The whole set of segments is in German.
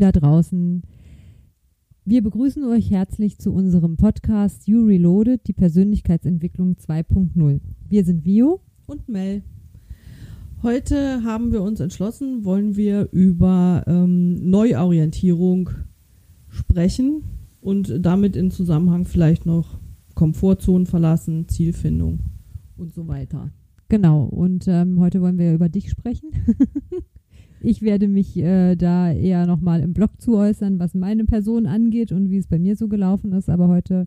Lieben da draußen. Wir begrüßen euch herzlich zu unserem Podcast You Reloaded, die Persönlichkeitsentwicklung 2.0. Wir sind Vio und Mel. Heute haben wir uns entschlossen, wollen wir über ähm, Neuorientierung sprechen und damit in Zusammenhang vielleicht noch Komfortzonen verlassen, Zielfindung und so weiter. Genau, und ähm, heute wollen wir über dich sprechen. Ich werde mich äh, da eher nochmal im Blog zu äußern, was meine Person angeht und wie es bei mir so gelaufen ist. Aber heute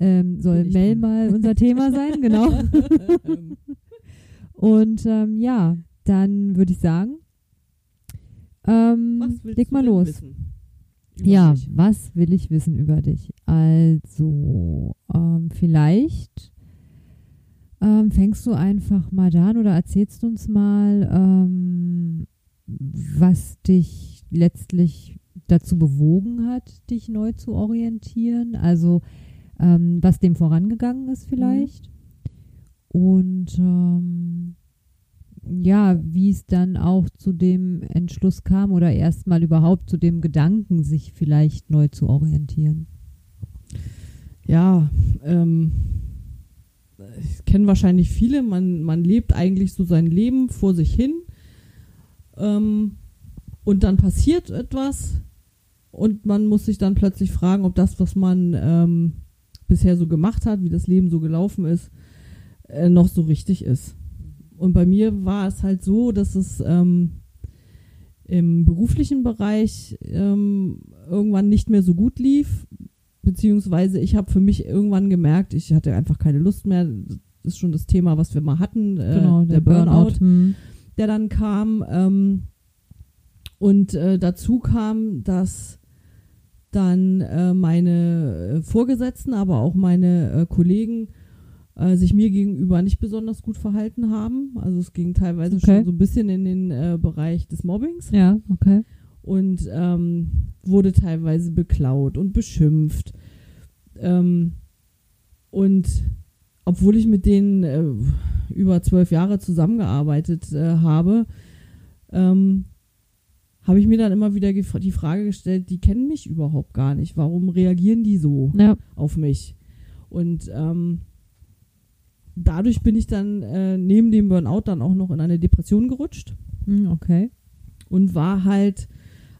ähm, soll Mel dran. mal unser Thema sein, genau. und ähm, ja, dann würde ich sagen, ähm, leg mal los. Ja, dich? was will ich wissen über dich? Also, ähm, vielleicht ähm, fängst du einfach mal da an oder erzählst uns mal, ähm, was dich letztlich dazu bewogen hat, dich neu zu orientieren. Also ähm, was dem vorangegangen ist vielleicht. Mhm. Und ähm, ja, wie es dann auch zu dem Entschluss kam oder erstmal überhaupt zu dem Gedanken, sich vielleicht neu zu orientieren. Ja, ähm, ich kenne wahrscheinlich viele, man, man lebt eigentlich so sein Leben vor sich hin ähm, und dann passiert etwas und man muss sich dann plötzlich fragen, ob das, was man ähm, bisher so gemacht hat, wie das Leben so gelaufen ist, äh, noch so richtig ist. Und bei mir war es halt so, dass es ähm, im beruflichen Bereich ähm, irgendwann nicht mehr so gut lief, beziehungsweise ich habe für mich irgendwann gemerkt, ich hatte einfach keine Lust mehr. Das ist schon das Thema, was wir mal hatten, äh, genau, der, der Burnout. Burnout. Hm der dann kam. Ähm, und äh, dazu kam, dass dann äh, meine äh, Vorgesetzten, aber auch meine äh, Kollegen äh, sich mir gegenüber nicht besonders gut verhalten haben. Also es ging teilweise okay. schon so ein bisschen in den Bereich des Mobbings. Ja, okay. Und ähm, wurde teilweise beklaut und beschimpft. Ähm, und obwohl ich mit denen äh, über zwölf Jahre zusammengearbeitet äh, habe, ähm, habe ich mir dann immer wieder die Frage gestellt, die kennen mich überhaupt gar nicht. Warum reagieren die so ja. auf mich? Und ähm, dadurch bin ich dann äh, neben dem Burnout dann auch noch in eine Depression gerutscht. Hm, okay. Und war halt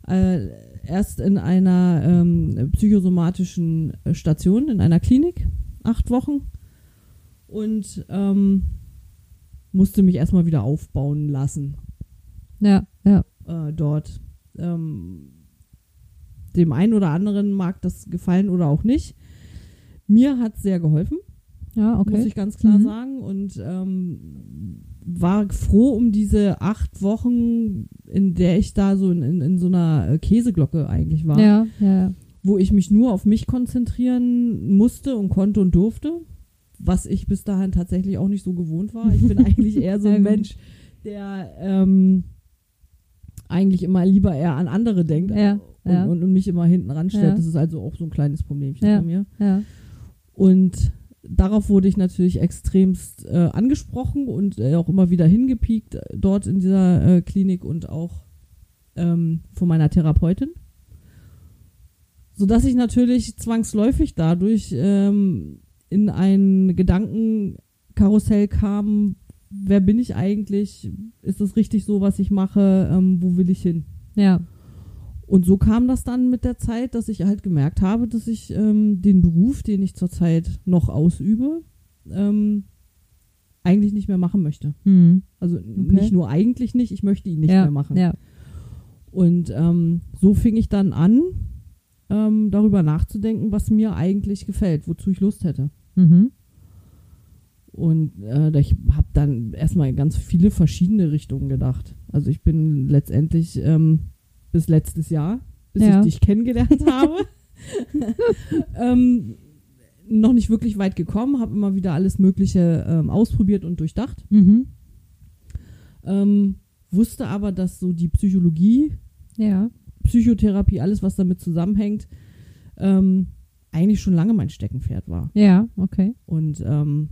äh, erst in einer ähm, psychosomatischen Station, in einer Klinik, acht Wochen und ähm, musste mich erstmal wieder aufbauen lassen. Ja, ja. Äh, dort. Ähm, dem einen oder anderen mag das gefallen oder auch nicht. Mir hat es sehr geholfen. Ja, okay. Muss ich ganz klar mhm. sagen. Und ähm, war froh um diese acht Wochen, in der ich da so in, in, in so einer äh, Käseglocke eigentlich war. Ja, ja. Wo ich mich nur auf mich konzentrieren musste und konnte und durfte was ich bis dahin tatsächlich auch nicht so gewohnt war. Ich bin eigentlich eher so ein Mensch, der ähm, eigentlich immer lieber eher an andere denkt ja, und, ja. Und, und, mich immer hinten ranstellt. Ja. Das ist also auch so ein kleines Problemchen bei mir. Ja. Und darauf wurde ich natürlich extremst äh, angesprochen und äh, auch immer wieder hingepiekt äh, dort in dieser äh, Klinik und auch ähm, von meiner Therapeutin. Sodass ich natürlich zwangsläufig dadurch ähm, in ein Gedankenkarussell kam, wer bin ich eigentlich? Ist das richtig so, was ich mache? Ähm, wo will ich hin? Ja. Und so kam das dann mit der Zeit, dass ich halt gemerkt habe, dass ich ähm, den Beruf, den ich zurzeit noch ausübe, ähm, eigentlich nicht mehr machen möchte. Mhm. Also okay. nicht nur eigentlich nicht, ich möchte ihn nicht ja, mehr machen. Ja. Und ähm, so fing ich dann an, ähm, darüber nachzudenken, was mir eigentlich gefällt, wozu ich Lust hätte. Mhm. Und äh, ich habe dann erstmal ganz viele verschiedene Richtungen gedacht. Also ich bin letztendlich ähm, bis letztes Jahr, bis ja. ich dich kennengelernt habe, ähm, noch nicht wirklich weit gekommen, habe immer wieder alles Mögliche ähm, ausprobiert und durchdacht. Mhm. Ähm, wusste aber, dass so die Psychologie, ja. Psychotherapie, alles, was damit zusammenhängt, ähm, eigentlich schon lange mein Steckenpferd war. Ja, okay. Und ähm,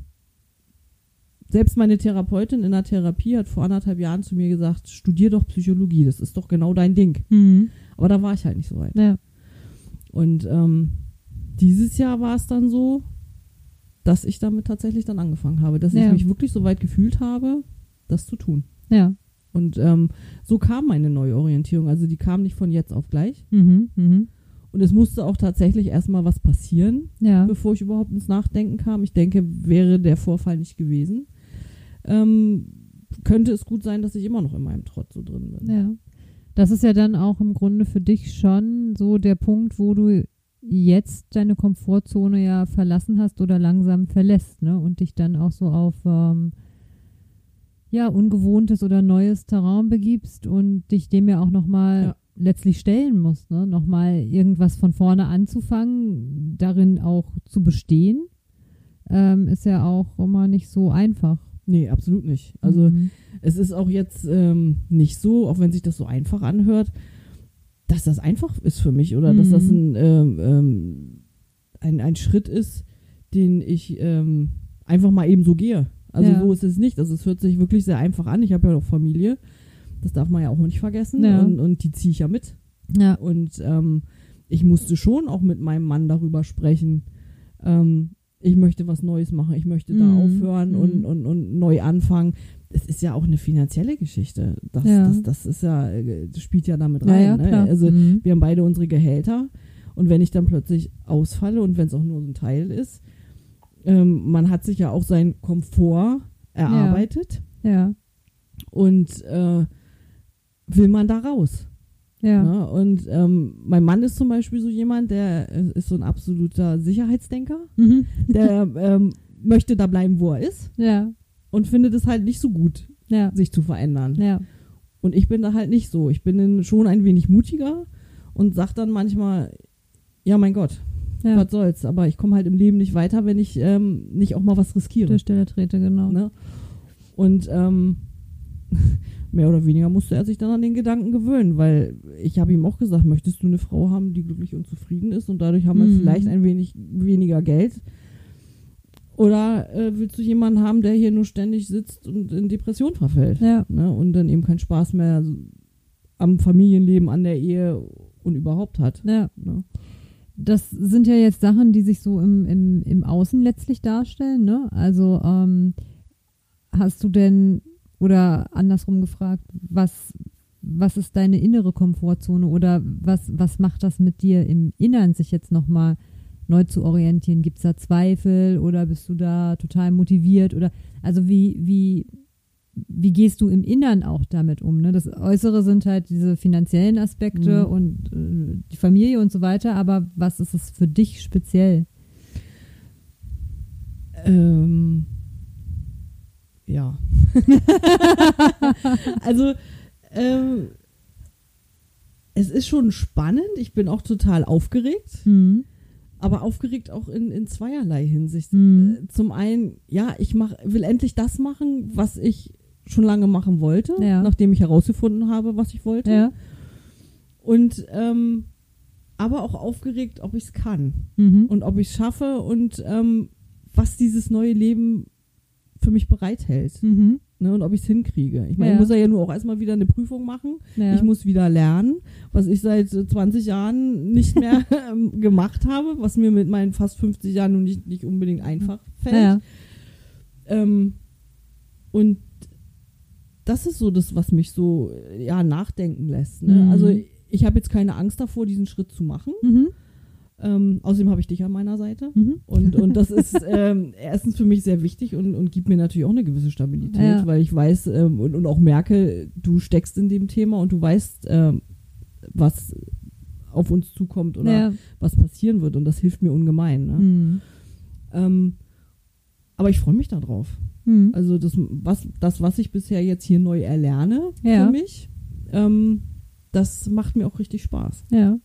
selbst meine Therapeutin in der Therapie hat vor anderthalb Jahren zu mir gesagt, studier doch Psychologie, das ist doch genau dein Ding. Mhm. Aber da war ich halt nicht so weit. Ja. Und ähm, dieses Jahr war es dann so, dass ich damit tatsächlich dann angefangen habe, dass Ja. ich mich wirklich so weit gefühlt habe, das zu tun. Ja. Und ähm, so kam meine Neuorientierung. Also die kam nicht von jetzt auf gleich. Mhm. Mhm. Und es musste auch tatsächlich erstmal was passieren, Ja. bevor ich überhaupt ins Nachdenken kam. Ich denke, wäre der Vorfall nicht gewesen, ähm, könnte es gut sein, dass ich immer noch in meinem Trott so drin bin. Ja. Das ist ja dann auch im Grunde für dich schon so der Punkt, wo du jetzt deine Komfortzone ja verlassen hast oder langsam verlässt, ne? Und dich dann auch so auf ähm, ja, ungewohntes oder neues Terrain begibst und dich dem ja auch nochmal Ja. Letztlich stellen musst, ne? Nochmal irgendwas von vorne anzufangen, darin auch zu bestehen, ähm, ist ja auch immer nicht so einfach. Nee, absolut nicht. Also Mhm. es ist auch jetzt ähm, nicht so, auch wenn sich das so einfach anhört, dass das einfach ist für mich oder dass das ein, Mhm. ähm, ähm, ein, ein Schritt ist, den ich ähm, einfach mal eben so gehe. Also Ja. so ist es nicht. Also es hört sich wirklich sehr einfach an. Ich habe ja noch Familie. Das darf man ja auch nicht vergessen. Ja. Und, und die ziehe ich ja mit. ja. Und ähm, ich musste schon auch mit meinem Mann darüber sprechen. Ähm, ich möchte was Neues machen, ich möchte da Mhm. aufhören und, Mhm. und, und neu anfangen. Es ist ja auch eine finanzielle Geschichte. Das, Ja. das, das ist ja, äh, das spielt ja damit Ja, rein. ja, ne? Also Mhm. wir haben beide unsere Gehälter und wenn ich dann plötzlich ausfalle und wenn es auch nur so ein Teil ist, ähm, man hat sich ja auch seinen Komfort erarbeitet Ja, und äh, will man da raus. ja. Ne? Und ähm, mein Mann ist zum Beispiel so jemand, der ist so ein absoluter Sicherheitsdenker. Mhm. Der ähm, möchte da bleiben, wo er ist Ja, und findet es halt nicht so gut, ja, sich zu verändern. ja. Und ich bin da halt nicht so. Ich bin schon ein wenig mutiger und sag dann manchmal, ja mein Gott, ja. was soll's. Aber ich komme halt im Leben nicht weiter, wenn ich ähm, nicht auch mal was riskiere. Durch Stelle trete, genau. Ne? Und ähm, mehr oder weniger musste er sich dann an den Gedanken gewöhnen, weil ich habe ihm auch gesagt, möchtest du eine Frau haben, die glücklich und zufrieden ist und dadurch haben wir Mhm. vielleicht ein wenig weniger Geld? Oder äh, willst du jemanden haben, der hier nur ständig sitzt und in Depression verfällt? Ja, Ne? Und dann eben keinen Spaß mehr am Familienleben, an der Ehe und überhaupt hat. ja. Ne? Das sind ja jetzt Sachen, die sich so im, im, im Außen letztlich darstellen, ne? Also, ähm, hast du denn, oder andersrum gefragt, was, was ist deine innere Komfortzone oder was, was macht das mit dir im Innern, sich jetzt nochmal neu zu orientieren? Gibt es da Zweifel oder bist du da total motiviert? Oder also wie, wie, wie gehst du im Innern auch damit um? Ne? Das Äußere sind halt diese finanziellen Aspekte Mhm. und äh, die Familie und so weiter, aber was ist es für dich speziell? Ähm, ja. also, ähm, es ist schon spannend. Ich bin auch total aufgeregt, Mhm. aber aufgeregt auch in, in zweierlei Hinsicht. Mhm. Äh, Zum einen, ja, ich mach, will endlich das machen, was ich schon lange machen wollte, Ja. nachdem ich herausgefunden habe, was ich wollte. Ja. Und ähm, aber auch aufgeregt, ob ich es kann Mhm. und ob ich es schaffe und ähm, was dieses neue Leben für mich bereithält. Mhm. Ne, und ob ich es hinkriege. Ich meine, Ja. ich muss ja nur auch erstmal wieder eine Prüfung machen. Ja. Ich muss wieder lernen, was ich seit äh, 20 Jahren nicht mehr ähm, gemacht habe, was mir mit meinen fast 50 Jahren nun nicht, nicht unbedingt einfach fällt. ja. Ähm, und das ist so das, was mich so äh, ja, nachdenken lässt. Ne? Mhm. Also ich habe jetzt keine Angst davor, diesen Schritt zu machen. Mhm. Ähm, außerdem habe ich dich an meiner Seite. Mhm. Und, und das ist ähm, erstens für mich sehr wichtig und, und gibt mir natürlich auch eine gewisse Stabilität, Ja. weil ich weiß ähm, und, und auch merke, du steckst in dem Thema und du weißt, ähm, was auf uns zukommt oder Ja. was passieren wird. Und das hilft mir ungemein. Ne? Mhm. Ähm, aber ich freue mich darauf. Mhm. Also das was, das, was ich bisher jetzt hier neu erlerne Ja. für mich, ähm, das macht mir auch richtig Spaß. Ja.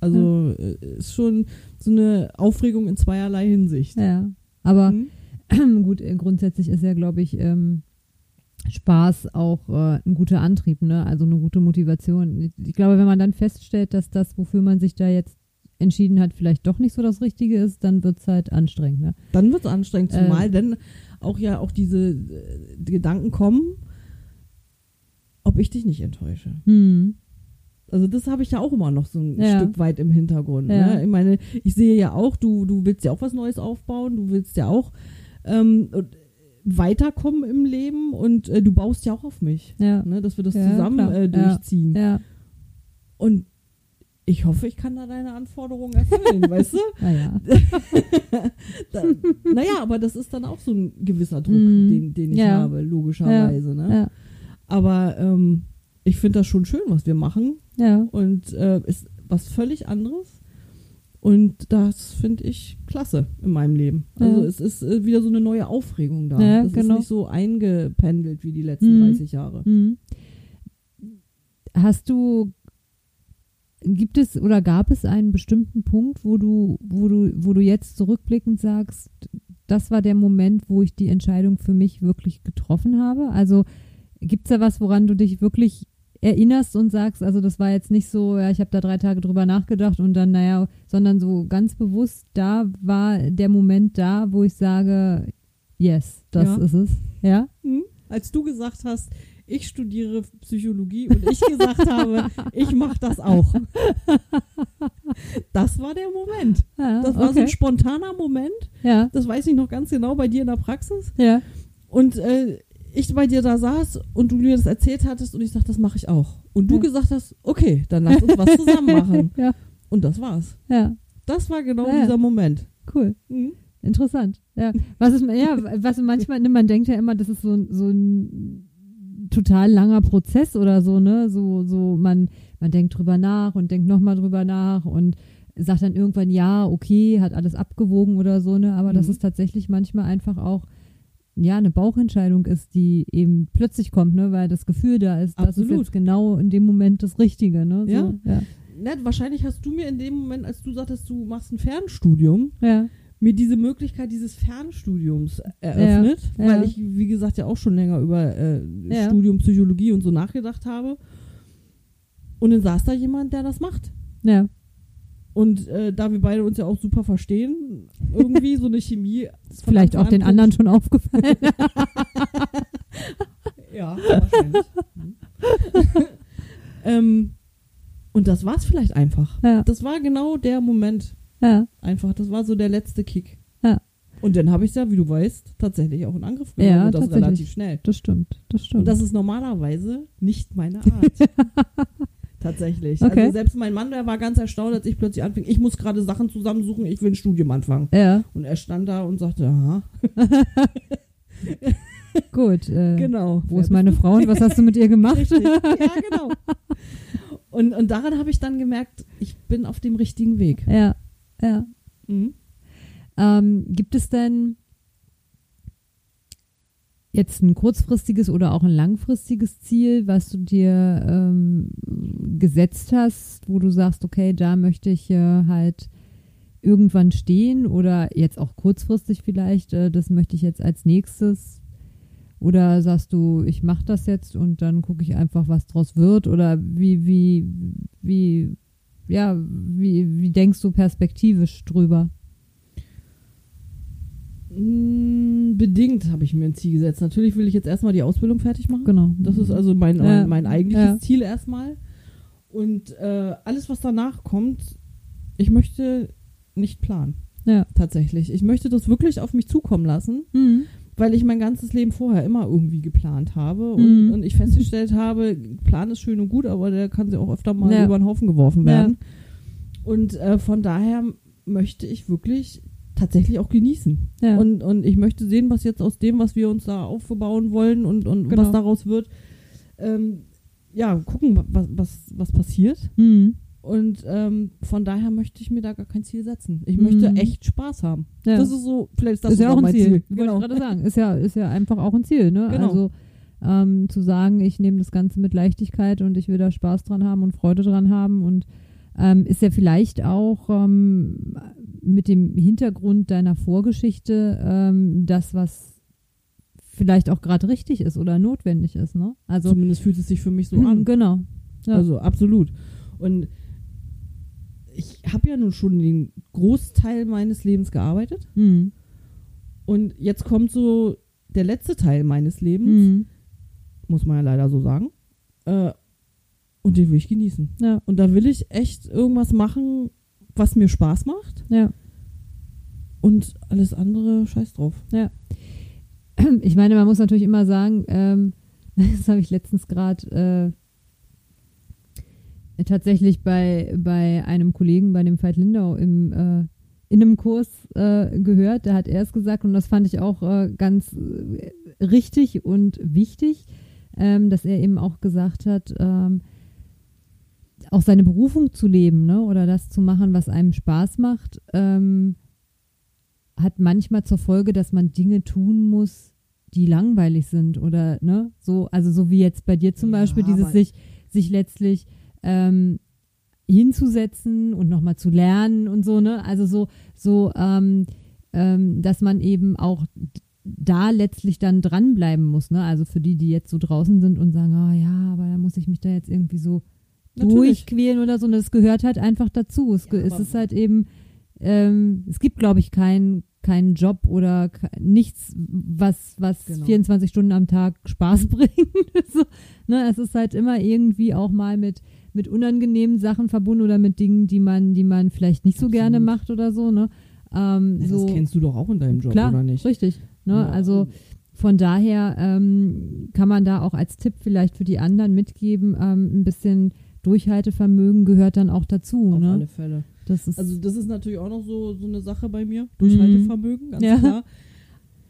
Also äh, ist schon so eine Aufregung in zweierlei Hinsicht. Ja. Aber Mhm. gut, äh, grundsätzlich ist ja, glaube ich, ähm, Spaß auch äh, ein guter Antrieb, ne? Also eine gute Motivation. Ich, glaube, wenn man dann feststellt, dass das, wofür man sich da jetzt entschieden hat, vielleicht doch nicht so das Richtige ist, dann wird es halt anstrengend. Ne? Dann wird es anstrengend, zumal Ähm. denn auch ja auch diese äh, Gedanken kommen, ob ich dich nicht enttäusche. Hm. Also das habe ich ja auch immer noch so ein Ja. Stück weit im Hintergrund. Ja. Ne? Ich meine, ich sehe ja auch, du, du willst ja auch was Neues aufbauen, du willst ja auch ähm, weiterkommen im Leben und äh, du baust ja auch auf mich, Ja. ne? dass wir das zusammen äh, durchziehen. Und ich hoffe, ich kann da deine Anforderungen erfüllen, weißt du? Naja. Da, naja, aber das ist dann auch so ein gewisser Druck, Mhm. den, den ich habe, logischerweise. Ne? Aber ähm, ich finde das schon schön, was wir machen. Ja. und äh, ist was völlig anderes. Und das finde ich klasse in meinem Leben. Also Ja. es ist äh, wieder so eine neue Aufregung da. Ja, das genau. ist nicht so eingependelt wie die letzten Mhm. 30 Jahre. Hm. Hast du, gibt es oder gab es einen bestimmten Punkt, wo du, wo du, wo du jetzt zurückblickend sagst, das war der Moment, wo ich die Entscheidung für mich wirklich getroffen habe? Also gibt es da was, woran du dich wirklich erinnerst und sagst, also das war jetzt nicht so, ja, ich habe da drei Tage drüber nachgedacht und dann, naja, sondern so ganz bewusst, da war der Moment da, wo ich sage, yes, das Ja. ist es. Ja? Hm? Als du gesagt hast, ich studiere Psychologie und ich gesagt habe, ich mache das auch. Das war der Moment. ja Das war so ein okay. spontaner Moment. Ja, Das weiß ich noch ganz genau bei dir in der Praxis. ja. Und äh, ich bei dir da saß und du mir das erzählt hattest und ich sagte, das mache ich auch. Und du Ja. gesagt hast, okay, dann lass uns was zusammen machen. ja, Und das war's. ja, Das war genau Ja. dieser Moment. cool. Mhm. Interessant. Ja. Was ist, ja, was manchmal, man denkt ja immer, das ist so, ein- so ein total langer Prozess oder so, ne? So, so, man, man denkt drüber nach und denkt nochmal drüber nach und sagt dann irgendwann, ja, okay, hat alles abgewogen oder so, ne? Aber Mhm. es tatsächlich manchmal einfach auch ja, eine Bauchentscheidung ist, die eben plötzlich kommt, ne, weil das Gefühl da ist, das ist Absolut. jetzt genau in dem Moment das Richtige, ne? So, Ja. ja. Na, wahrscheinlich hast du mir in dem Moment, als du sagtest, du machst ein Fernstudium, Ja, mir diese Möglichkeit dieses Fernstudiums eröffnet, Ja, weil ich, wie gesagt, ja auch schon länger über äh. Studium Psychologie und so nachgedacht habe. Und dann saß da jemand, der das macht. ja. Und äh, da wir beide uns ja auch super verstehen, irgendwie so eine Chemie. Ist vielleicht auch den anderen schon aufgefallen. Ja, wahrscheinlich. Mhm. ähm, und das war's vielleicht einfach. ja, Das war genau der Moment. ja, Einfach, das war so der letzte Kick. Ja. Und dann habe ich ja, wie du weißt, tatsächlich auch in Angriff genommen Ja, und das relativ schnell. das stimmt, das stimmt. Und das ist normalerweise nicht meine Art. Tatsächlich. Okay. Also selbst mein Mann, der war ganz erstaunt, als ich plötzlich anfing, ich muss gerade Sachen zusammensuchen, ich will ein Studium anfangen. ja, Und er stand da und sagte, aha, gut. Äh, genau. Wo ist meine Frau und was hast du mit ihr gemacht? Richtig. Ja, genau. Und, und daran habe ich dann gemerkt, ich bin auf dem richtigen Weg. ja, ja. Mhm. Ähm, gibt es denn jetzt ein kurzfristiges oder auch ein langfristiges Ziel, was du dir ähm, gesetzt hast, wo du sagst, okay, da möchte ich äh, halt irgendwann stehen oder jetzt auch kurzfristig vielleicht, äh, das möchte ich jetzt als nächstes oder sagst du, ich mache das jetzt und dann gucke ich einfach, was draus wird oder wie wie wie ja, wie wie denkst du perspektivisch drüber? Bedingt habe ich mir ein Ziel gesetzt. Natürlich will ich jetzt erstmal die Ausbildung fertig machen. Genau. Das ist also mein, Ja. mein, eigentliches Ja. Ziel erstmal. Und äh, alles, was danach kommt, ich möchte nicht planen. Ja. Tatsächlich. Ich möchte das wirklich auf mich zukommen lassen, Mhm. weil ich mein ganzes Leben vorher immer irgendwie geplant habe und, Mhm. und ich festgestellt habe, Plan ist schön und gut, aber der kann sich auch öfter mal Ja. über den Haufen geworfen werden. Und äh, von daher möchte ich wirklich tatsächlich auch genießen. Ja. Und, und ich möchte sehen, was jetzt aus dem, was wir uns da aufbauen wollen und, und Genau. was daraus wird. Ähm, ja, gucken, wa- was, was, was passiert. Mhm. Und ähm, von daher möchte ich mir da gar kein Ziel setzen. Ich Mhm. möchte echt Spaß haben. Ja. Das ist so, vielleicht ist das ist ja auch ein mein Ziel. Ziel. Wollte Genau. ich gerade sagen. Ist ja, ist ja einfach auch ein Ziel, ne? Genau. Also ähm, zu sagen, ich nehme das Ganze mit Leichtigkeit und ich will da Spaß dran haben und Freude dran haben und ähm, ist ja vielleicht auch ähm, mit dem Hintergrund deiner Vorgeschichte ähm, das, was vielleicht auch gerade richtig ist oder notwendig ist, ne? Also Zumindest fühlt es sich für mich so an. Genau. Ja. Also absolut. Und ich habe ja nun schon den Großteil meines Lebens gearbeitet. Mhm. Und jetzt kommt so der letzte Teil meines Lebens, Mhm. muss man ja leider so sagen. Äh, und den will ich genießen. Ja, Und da will ich echt irgendwas machen, was mir Spaß macht. ja. Und alles andere scheiß drauf. Ich meine, man muss natürlich immer sagen, ähm, das habe ich letztens gerade äh, tatsächlich bei, bei einem Kollegen, bei dem Veit Lindau im, äh, in einem Kurs äh, gehört. Da hat er es gesagt und das fand ich auch äh, ganz äh, richtig und wichtig, ähm, dass er eben auch gesagt hat, ähm, auch seine Berufung zu leben ne? oder das zu machen, was einem Spaß macht, ähm, hat manchmal zur Folge, dass man Dinge tun muss, die langweilig sind oder ne, so, also so wie jetzt bei dir zum Ja, Beispiel, dieses sich, sich letztlich ähm, hinzusetzen und nochmal zu lernen und so, ne? Also so, so, ähm, ähm, dass man eben auch da letztlich dann dranbleiben muss, ne? Also für die, die jetzt so draußen sind und sagen, ah ja, aber da muss ich mich da jetzt irgendwie so Natürlich. durchquälen oder so. Und das gehört halt einfach dazu. Es, Ja, es ist halt eben, ähm, es gibt, glaube ich, keinen keinen Job oder nichts, was, was Genau. 24 Stunden am Tag Spaß bringt. so, ne, es ist halt immer irgendwie auch mal mit, mit unangenehmen Sachen verbunden oder mit Dingen, die man, die man vielleicht nicht so gerne macht oder so. Ne? Ähm, Ja, so Das kennst du doch auch in deinem Job, klar, oder nicht? richtig. Ne? Ja. Also von daher ähm, kann man da auch als Tipp vielleicht für die anderen mitgeben, ähm, ein bisschen Durchhaltevermögen gehört dann auch dazu. Auf ne? alle Fälle. Das ist Also das ist natürlich auch noch so, so eine Sache bei mir. Durchhaltevermögen, ganz Mhm. Ja. klar.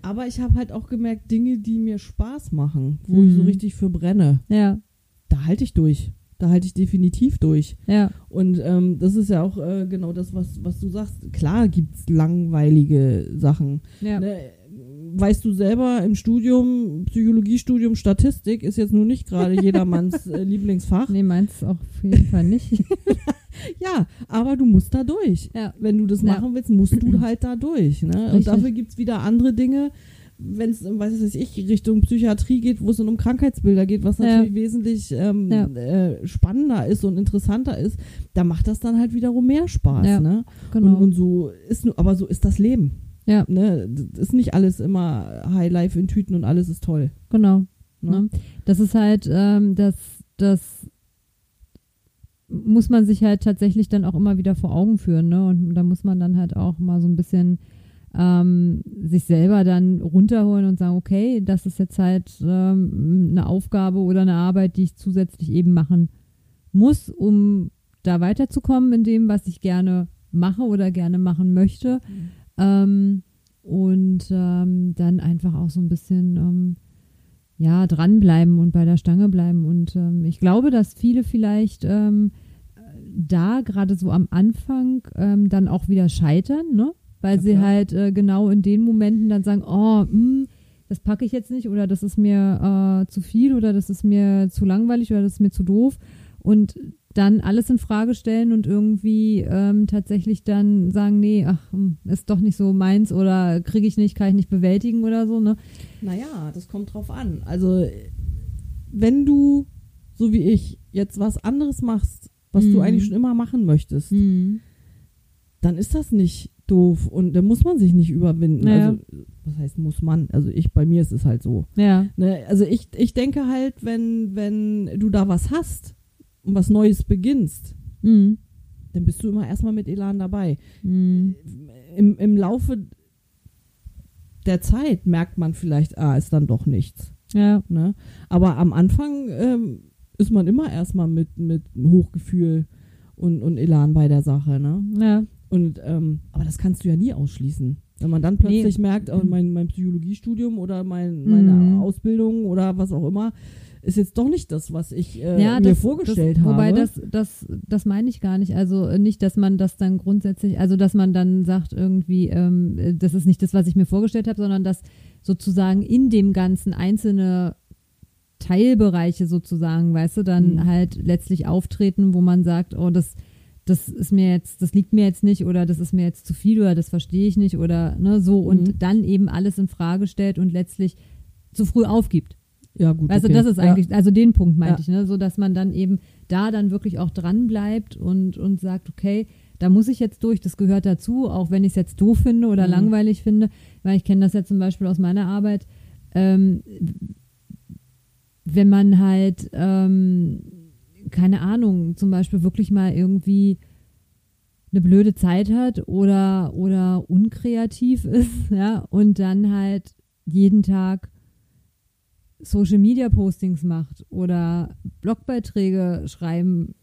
Aber ich habe halt auch gemerkt, Dinge, die mir Spaß machen, wo ich so Mhm. richtig für brenne, ja, da halte ich durch. Da halte ich definitiv durch. ja, Und ähm, das ist ja auch äh, genau das, was, was du sagst. Klar gibt's langweilige Sachen. ja. Ne? Weißt du selber, im Studium, Psychologiestudium, Statistik ist jetzt nun nicht gerade jedermanns äh, Lieblingsfach. Nee, meins auch auf jeden Fall nicht. Ja, aber du musst da durch. ja. Wenn du das Ja. machen willst, musst du halt da durch. Ne? Und dafür gibt's wieder andere Dinge, wenn es, weiß ich, Richtung Psychiatrie geht, wo es dann um Krankheitsbilder geht, was Ja. natürlich wesentlich ähm, Ja. äh, spannender ist und interessanter ist, da macht das dann halt wiederum mehr Spaß. Ja. Ne? Genau. Und, und so ist nur, aber so ist das Leben. Ja. Ne? Das ist nicht alles immer High Life in Tüten und alles ist toll. Genau. Ne? Ne? Das ist halt, ähm, das, das muss man sich halt tatsächlich dann auch immer wieder vor Augen führen, ne? Und da muss man dann halt auch mal so ein bisschen ähm, sich selber dann runterholen und sagen, okay, das ist jetzt halt ähm, eine Aufgabe oder eine Arbeit, die ich zusätzlich eben machen muss, um da weiterzukommen in dem, was ich gerne mache oder gerne machen möchte. Ähm, und ähm, dann einfach auch so ein bisschen ähm, ja, dranbleiben und bei der Stange bleiben. Und ähm, ich glaube, dass viele vielleicht ähm, da gerade so am Anfang ähm, dann auch wieder scheitern, ne? Weil Ja, sie klar. halt äh, genau in den Momenten dann sagen, oh, mh, das packe ich jetzt nicht oder das ist mir äh, zu viel oder das ist mir zu langweilig oder das ist mir zu doof und dann alles in Frage stellen und irgendwie ähm, tatsächlich dann sagen, nee, ach, hm, ist doch nicht so meins oder kriege ich nicht, kann ich nicht bewältigen oder so, ne? Naja, das kommt drauf an. Also, wenn du, so wie ich, jetzt was anderes machst, was du Mhm. eigentlich schon immer machen möchtest, Mhm. dann ist das nicht doof und da muss man sich nicht überwinden. Ja. Also, was heißt muss man? Also ich, bei mir ist es halt so. Ja, Ne? Also ich, ich denke halt, wenn, wenn du da was hast und was Neues beginnst, mhm. dann bist du immer erstmal mit Elan dabei. Mhm. Im, Im Laufe der Zeit merkt man vielleicht, ah, ist dann doch nichts. ja, Ne? Aber am Anfang ähm, ist man immer erstmal mit, mit Hochgefühl und, und Elan bei der Sache. Ne? ja, Und, ähm, aber das kannst du ja nie ausschließen. Wenn man dann plötzlich merkt, oh, mein, mein Psychologiestudium oder mein, meine Mhm. Ausbildung oder was auch immer, ist jetzt doch nicht das, was ich äh, ja, mir das, vorgestellt das, habe. Wobei das, das, das meine ich gar nicht. Also äh, nicht, dass man das dann grundsätzlich, also dass man dann sagt irgendwie, ähm, äh, das ist nicht das, was ich mir vorgestellt habe, sondern dass sozusagen in dem Ganzen einzelne Teilbereiche sozusagen, weißt du, dann Mhm. halt letztlich auftreten, wo man sagt, oh, das, das ist mir jetzt, das liegt mir jetzt nicht oder das ist mir jetzt zu viel oder das verstehe ich nicht oder ne, so und Mhm. dann eben alles in Frage stellt und letztlich zu früh aufgibt. Ja, gut. Weißt okay. das ist ja. eigentlich, also den Punkt meinte Ja. ich, ne? so dass man dann eben da dann wirklich auch dran bleibt und, und sagt, okay, da muss ich jetzt durch, das gehört dazu, auch wenn ich es jetzt doof finde oder Mhm. langweilig finde, weil ich kenne das ja zum Beispiel aus meiner Arbeit, ähm, wenn man halt, ähm, keine Ahnung, zum Beispiel wirklich mal irgendwie eine blöde Zeit hat oder, oder unkreativ ist, ja, und dann halt jeden Tag Social Media Postings macht oder Blogbeiträge schreiben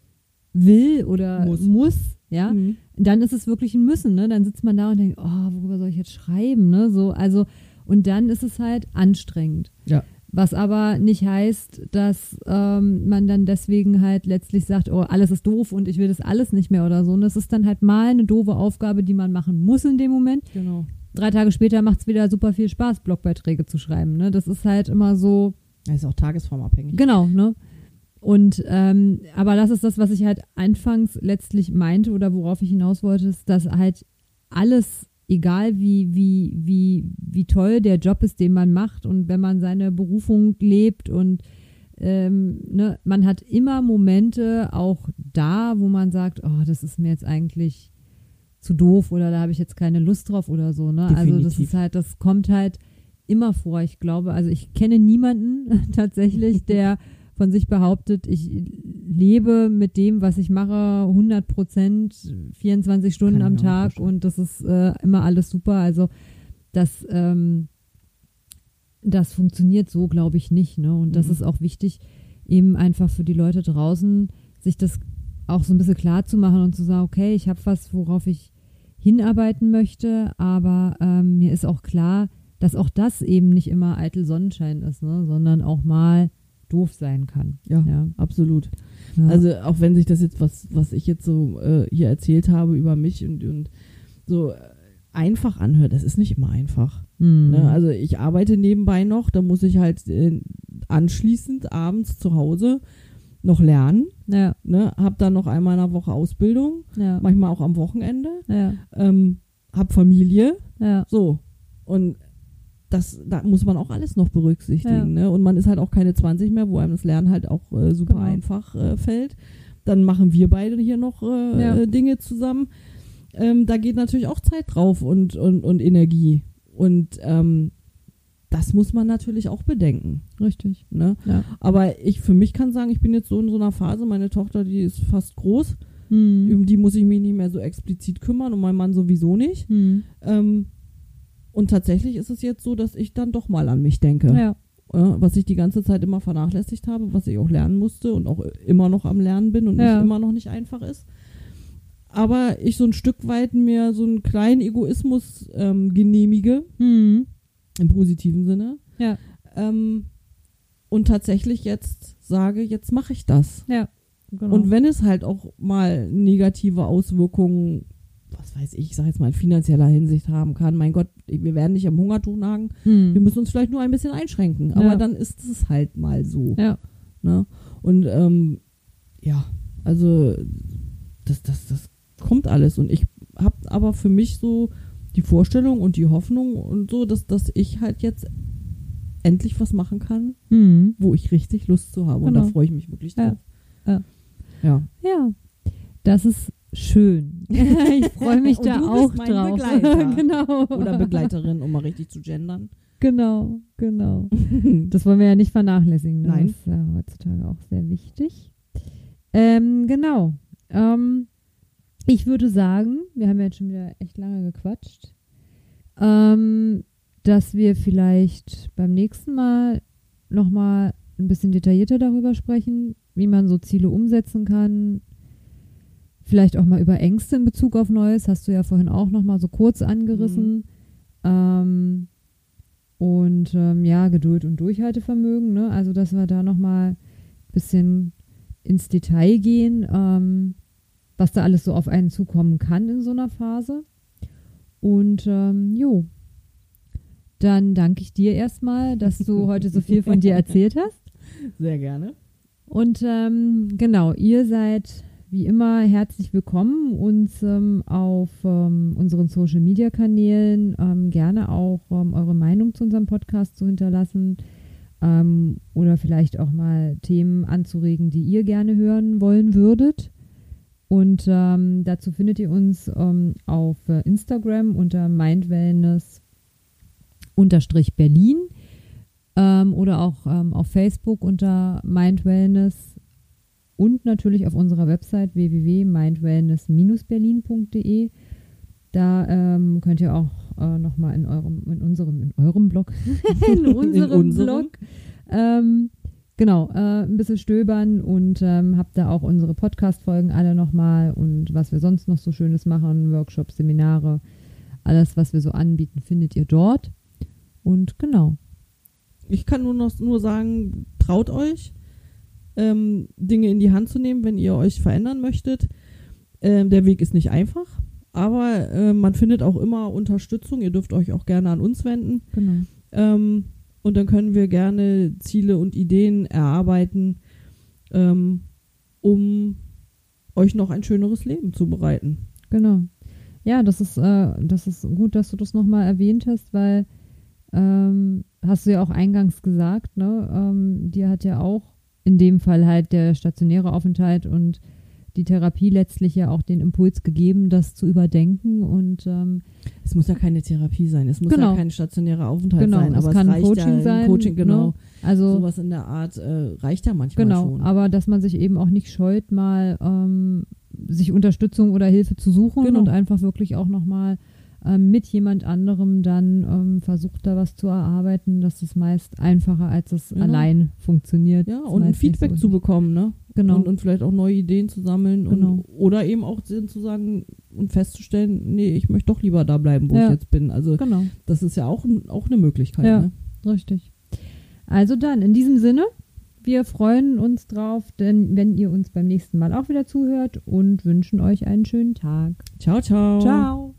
will oder Muss. muss, ja, Mhm. dann ist es wirklich ein Müssen, ne? Dann sitzt man da und denkt, oh, worüber soll ich jetzt schreiben, ne? So, also, und dann ist es halt anstrengend. Ja. Was aber nicht heißt, dass ähm, man dann deswegen halt letztlich sagt, oh, alles ist doof und ich will das alles nicht mehr oder so. Und das ist dann halt mal eine doofe Aufgabe, die man machen muss in dem Moment. Genau. Drei Tage später macht es wieder super viel Spaß, Blogbeiträge zu schreiben. Ne? Das ist halt immer so, Das ist auch tagesformabhängig. Genau, ne? Und ähm, aber das ist das, was ich halt anfangs letztlich meinte oder worauf ich hinaus wollte, ist, dass halt alles, egal wie, wie, wie, wie toll der Job ist, den man macht und wenn man seine Berufung lebt und ähm, ne, man hat immer Momente auch da, wo man sagt, oh, das ist mir jetzt eigentlich zu doof oder da habe ich jetzt keine Lust drauf oder so. Ne? Also das ist halt, das kommt halt immer vor. Ich glaube, also ich kenne niemanden tatsächlich, der von sich behauptet, ich lebe mit dem, was ich mache, 100 Prozent, 24 Stunden Kann am Tag und das ist äh, immer alles super. Also das, ähm, das funktioniert so, glaube ich, nicht. Ne? Und das Mhm. ist auch wichtig, eben einfach für die Leute draußen, sich das auch so ein bisschen klar zu machen und zu sagen, okay, ich habe was, worauf ich hinarbeiten möchte, aber ähm, mir ist auch klar, dass auch das eben nicht immer eitel Sonnenschein ist, ne? sondern auch mal doof sein kann. Ja, Ja. absolut. Ja. Also auch wenn sich das jetzt, was, was ich jetzt so äh, hier erzählt habe über mich und, und so äh, einfach anhört, das ist nicht immer einfach. Hm. Ne? Also ich arbeite nebenbei noch, da muss ich halt äh, anschließend abends zu Hause noch lernen. ja, Ne? Hab dann noch einmal in der Woche Ausbildung, ja, manchmal auch am Wochenende. ja, Ähm, hab Familie, ja, so. Und das, da muss man auch alles noch berücksichtigen. Ja. Ne? Und man ist halt auch keine 20 mehr, wo einem das Lernen halt auch äh, super Genau. einfach äh, fällt. Dann machen wir beide hier noch äh, Ja. äh, Dinge zusammen. Ähm, da geht natürlich auch Zeit drauf und, und, und Energie. Und ähm, das muss man natürlich auch bedenken. richtig. Ne? Ja. Aber ich für mich kann sagen, ich bin jetzt so in so einer Phase, meine Tochter, die ist fast groß, Hm. um die muss ich mich nicht mehr so explizit kümmern und mein Mann sowieso nicht. Hm. Ähm, und tatsächlich ist es jetzt so, dass ich dann doch mal an mich denke. Ja, was ich die ganze Zeit immer vernachlässigt habe, was ich auch lernen musste und auch immer noch am Lernen bin und Ja. nicht immer noch nicht einfach ist. Aber ich so ein Stück weit mir so einen kleinen Egoismus ähm, genehmige, hm. Im positiven Sinne. Ja. Ähm, und tatsächlich jetzt sage, jetzt mache ich das. ja. Genau. Und wenn es halt auch mal negative Auswirkungen, was weiß ich, ich sag jetzt mal in finanzieller Hinsicht haben kann, mein Gott, wir werden nicht am Hungertuch nagen, hm. wir müssen uns vielleicht nur ein bisschen einschränken. Ja. Aber dann ist es halt mal so. ja, Ne? Und ähm, ja, also das, das, das kommt alles. Und ich habe aber für mich so die Vorstellung und die Hoffnung und so, dass, dass ich halt jetzt endlich was machen kann, hm. wo ich richtig Lust zu habe. Und da Genau. freue ich mich wirklich Ja. drauf. Ja. Ja. Ja, das ist schön. ich freue mich da auch drauf. Genau. Oder Begleiterin, um mal richtig zu gendern. Genau, genau. Das wollen wir ja nicht vernachlässigen. Ne? Nein. Das ist ja heutzutage auch sehr wichtig. Ähm, genau. Ähm, ich würde sagen, wir haben ja jetzt schon wieder echt lange gequatscht, ähm, dass wir vielleicht beim nächsten Mal nochmal ein bisschen detaillierter darüber sprechen, wie man so Ziele umsetzen kann. Vielleicht auch mal über Ängste in Bezug auf Neues, hast du ja vorhin auch nochmal so kurz angerissen. Ähm, und ähm, ja, Geduld und Durchhaltevermögen, ne? Also, dass wir da nochmal ein bisschen ins Detail gehen, ähm, was da alles so auf einen zukommen kann in so einer Phase. Und ähm, jo, dann danke ich dir erstmal, dass du heute so viel von dir erzählt hast. Sehr gerne. Und ähm, genau, ihr seid wie immer herzlich willkommen, uns ähm, auf ähm, unseren Social Media Kanälen ähm, gerne auch ähm, eure Meinung zu unserem Podcast zu hinterlassen ähm, oder vielleicht auch mal Themen anzuregen, die ihr gerne hören wollen würdet. Und ähm, dazu findet ihr uns ähm, auf äh, Instagram unter mindwellness Berlin ähm, oder auch ähm, auf Facebook unter mindwellness und natürlich auf unserer Website www.mindwellness-berlin.de. Da ähm, könnt ihr auch äh, nochmal in eurem, in unserem, in eurem Blog, in unserem in Blog, ähm, genau, äh, ein bisschen stöbern und ähm, habt da auch unsere Podcast-Folgen alle nochmal und was wir sonst noch so Schönes machen, Workshops, Seminare, alles, was wir so anbieten, findet ihr dort. Und genau. Ich kann nur noch nur sagen, traut euch, ähm, Dinge in die Hand zu nehmen, wenn ihr euch verändern möchtet. Ähm, der Weg ist nicht einfach, aber äh, man findet auch immer Unterstützung. Ihr dürft euch auch gerne an uns wenden. Genau. Ähm, und dann können wir gerne Ziele und Ideen erarbeiten, ähm, um euch noch ein schöneres Leben zu bereiten. Genau. Ja, das ist, äh, das ist gut, dass du das nochmal erwähnt hast, weil ähm, hast du ja auch eingangs gesagt, ne? Ähm, dir hat ja auch in dem Fall halt der stationäre Aufenthalt und die Therapie letztlich ja auch den Impuls gegeben, das zu überdenken und ähm, es muss ja keine Therapie sein, es muss genau. ja kein stationärer Aufenthalt genau. sein, aber es, kann es reicht Coaching ja, sein, Coaching genau, ne? also sowas in der Art äh, reicht ja manchmal genau, schon. aber dass man sich eben auch nicht scheut, mal ähm, sich Unterstützung oder Hilfe zu suchen Genau. und einfach wirklich auch noch mal ähm, mit jemand anderem dann ähm, versucht da was zu erarbeiten, das ist meist einfacher, als es Genau. allein funktioniert. Ja, und ein Feedback so zu bekommen, ne? Genau. Und, und vielleicht auch neue Ideen zu sammeln Genau. und oder eben auch zu sagen und festzustellen, nee, ich möchte doch lieber da bleiben, wo Ja. ich jetzt bin. Also genau. das ist ja auch, auch eine Möglichkeit. Ja. Ne? Richtig. Also dann, in diesem Sinne, wir freuen uns drauf, denn wenn ihr uns beim nächsten Mal auch wieder zuhört und wünschen euch einen schönen Tag. Ciao, ciao. Ciao.